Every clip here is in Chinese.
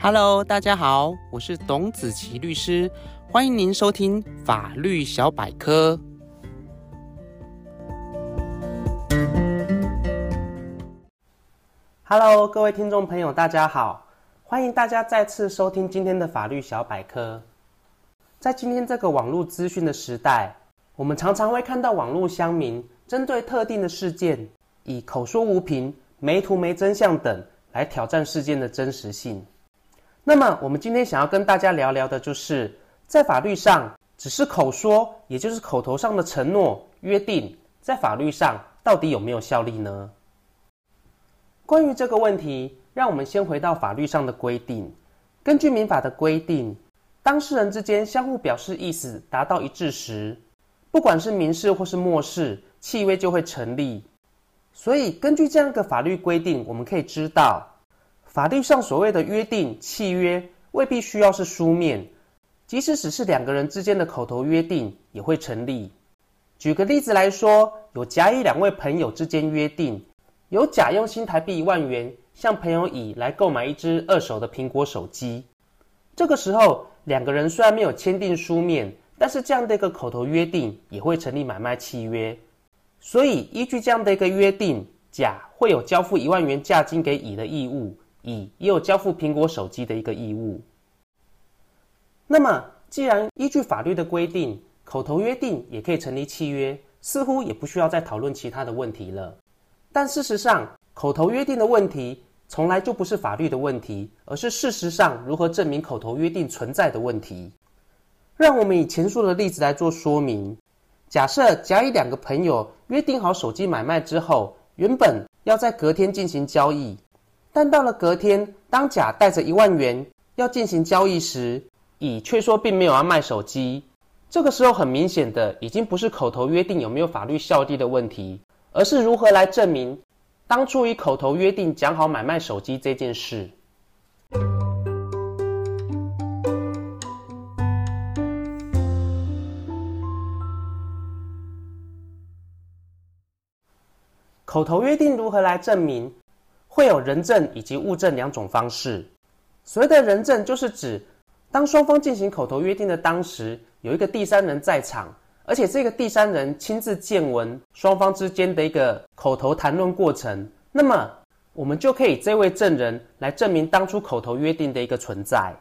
Hello，大家好，我是董子琪律师，欢迎您收听法律小百科。Hello，各位听众朋友，大家好，欢迎大家再次收听今天的法律小百科。在今天这个网络资讯的时代，我们常常会看到网络乡民针对特定的事件，以口说无凭、没图没真相等来挑战事件的真实性。那么，我们今天想要跟大家聊聊的，就是在法律上，只是口说，也就是口头上的承诺、约定，在法律上到底有没有效力呢？关于这个问题，让我们先回到法律上的规定。根据民法的规定，当事人之间相互表示意思达到一致时，不管是民事或是默示，契约就会成立。所以，根据这样一个法律规定，我们可以知道。法律上所谓的约定、契约，未必需要是书面，即使只是两个人之间的口头约定，也会成立。举个例子来说，有甲乙两位朋友之间约定，由甲用新台币一万元向朋友乙来购买一只二手的苹果手机。这个时候，两个人虽然没有签订书面，但是这样的一个口头约定也会成立买卖契约。所以，依据这样的一个约定，甲会有交付一万元价金给乙的义务。乙也有交付苹果手机的一个义务。那么，既然依据法律的规定，口头约定也可以成立契约，似乎也不需要再讨论其他的问题了。但事实上，口头约定的问题从来就不是法律的问题，而是事实上如何证明口头约定存在的问题。让我们以前述的例子来做说明。假设甲乙两个朋友约定好手机买卖之后，原本要在隔天进行交易。但到了隔天，当甲带着一万元要进行交易时，乙却说并没有要卖手机。这个时候，很明显的已经不是口头约定有没有法律效力的问题，而是如何来证明当初以口头约定讲好买卖手机这件事。口头约定如何来证明？会有人证以及物证两种方式。所谓的人证，就是指当双方进行口头约定的当时，有一个第三人在场，而且这个第三人亲自见闻双方之间的一个口头谈论过程，那么我们就可以这位证人来证明当初口头约定的一个存在。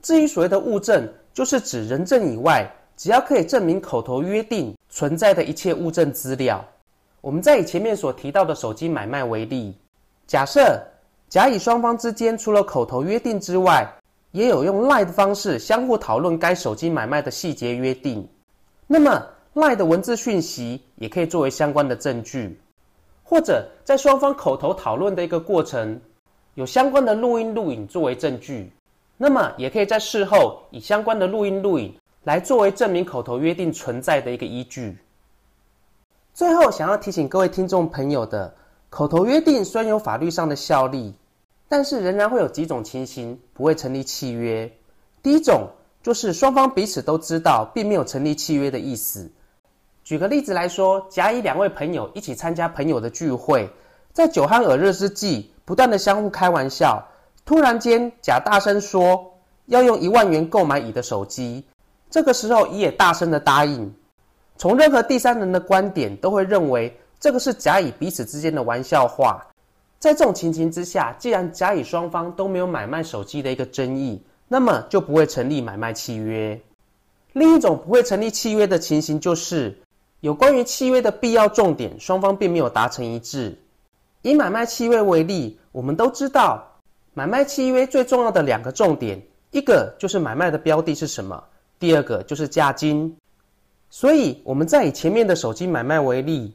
至于所谓的物证，就是指人证以外，只要可以证明口头约定存在的一切物证资料。我们再以前面所提到的手机买卖为例。假设甲乙双方之间除了口头约定之外，也有用 LINE 的方式相互讨论该手机买卖的细节约定，那么 LINE 的文字讯息也可以作为相关的证据，或者在双方口头讨论的一个过程，有相关的录音录影作为证据，那么也可以在事后以相关的录音录影来作为证明口头约定存在的一个依据。最后，想要提醒各位听众朋友的。口头约定虽然有法律上的效力，但是仍然会有几种情形不会成立契约。第一种就是双方彼此都知道，并没有成立契约的意思。举个例子来说，甲乙两位朋友一起参加朋友的聚会，在酒酣耳热之际，不断的相互开玩笑。突然间，甲大声说要用一万元购买乙的手机，这个时候乙也大声的答应。从任何第三人的观点，都会认为。这个是甲乙彼此之间的玩笑话，在这种情形之下，既然甲乙双方都没有买卖手机的一个争议，那么就不会成立买卖契约。另一种不会成立契约的情形，就是有关于契约的必要重点，双方并没有达成一致。以买卖契约为例，我们都知道，买卖契约最重要的两个重点，一个就是买卖的标的是什么，第二个就是价金。所以我们再以前面的手机买卖为例。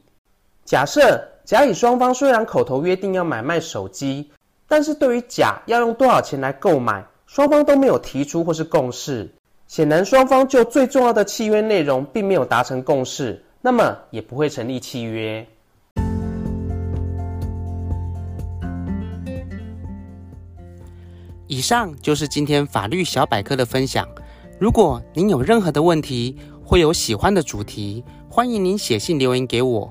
假设甲乙双方虽然口头约定要买卖手机，但是对于甲要用多少钱来购买，双方都没有提出或是共识。显然双方就最重要的契约内容并没有达成共识，那么也不会成立契约。以上就是今天法律小百科的分享。如果您有任何的问题，或有喜欢的主题，欢迎您写信留言给我。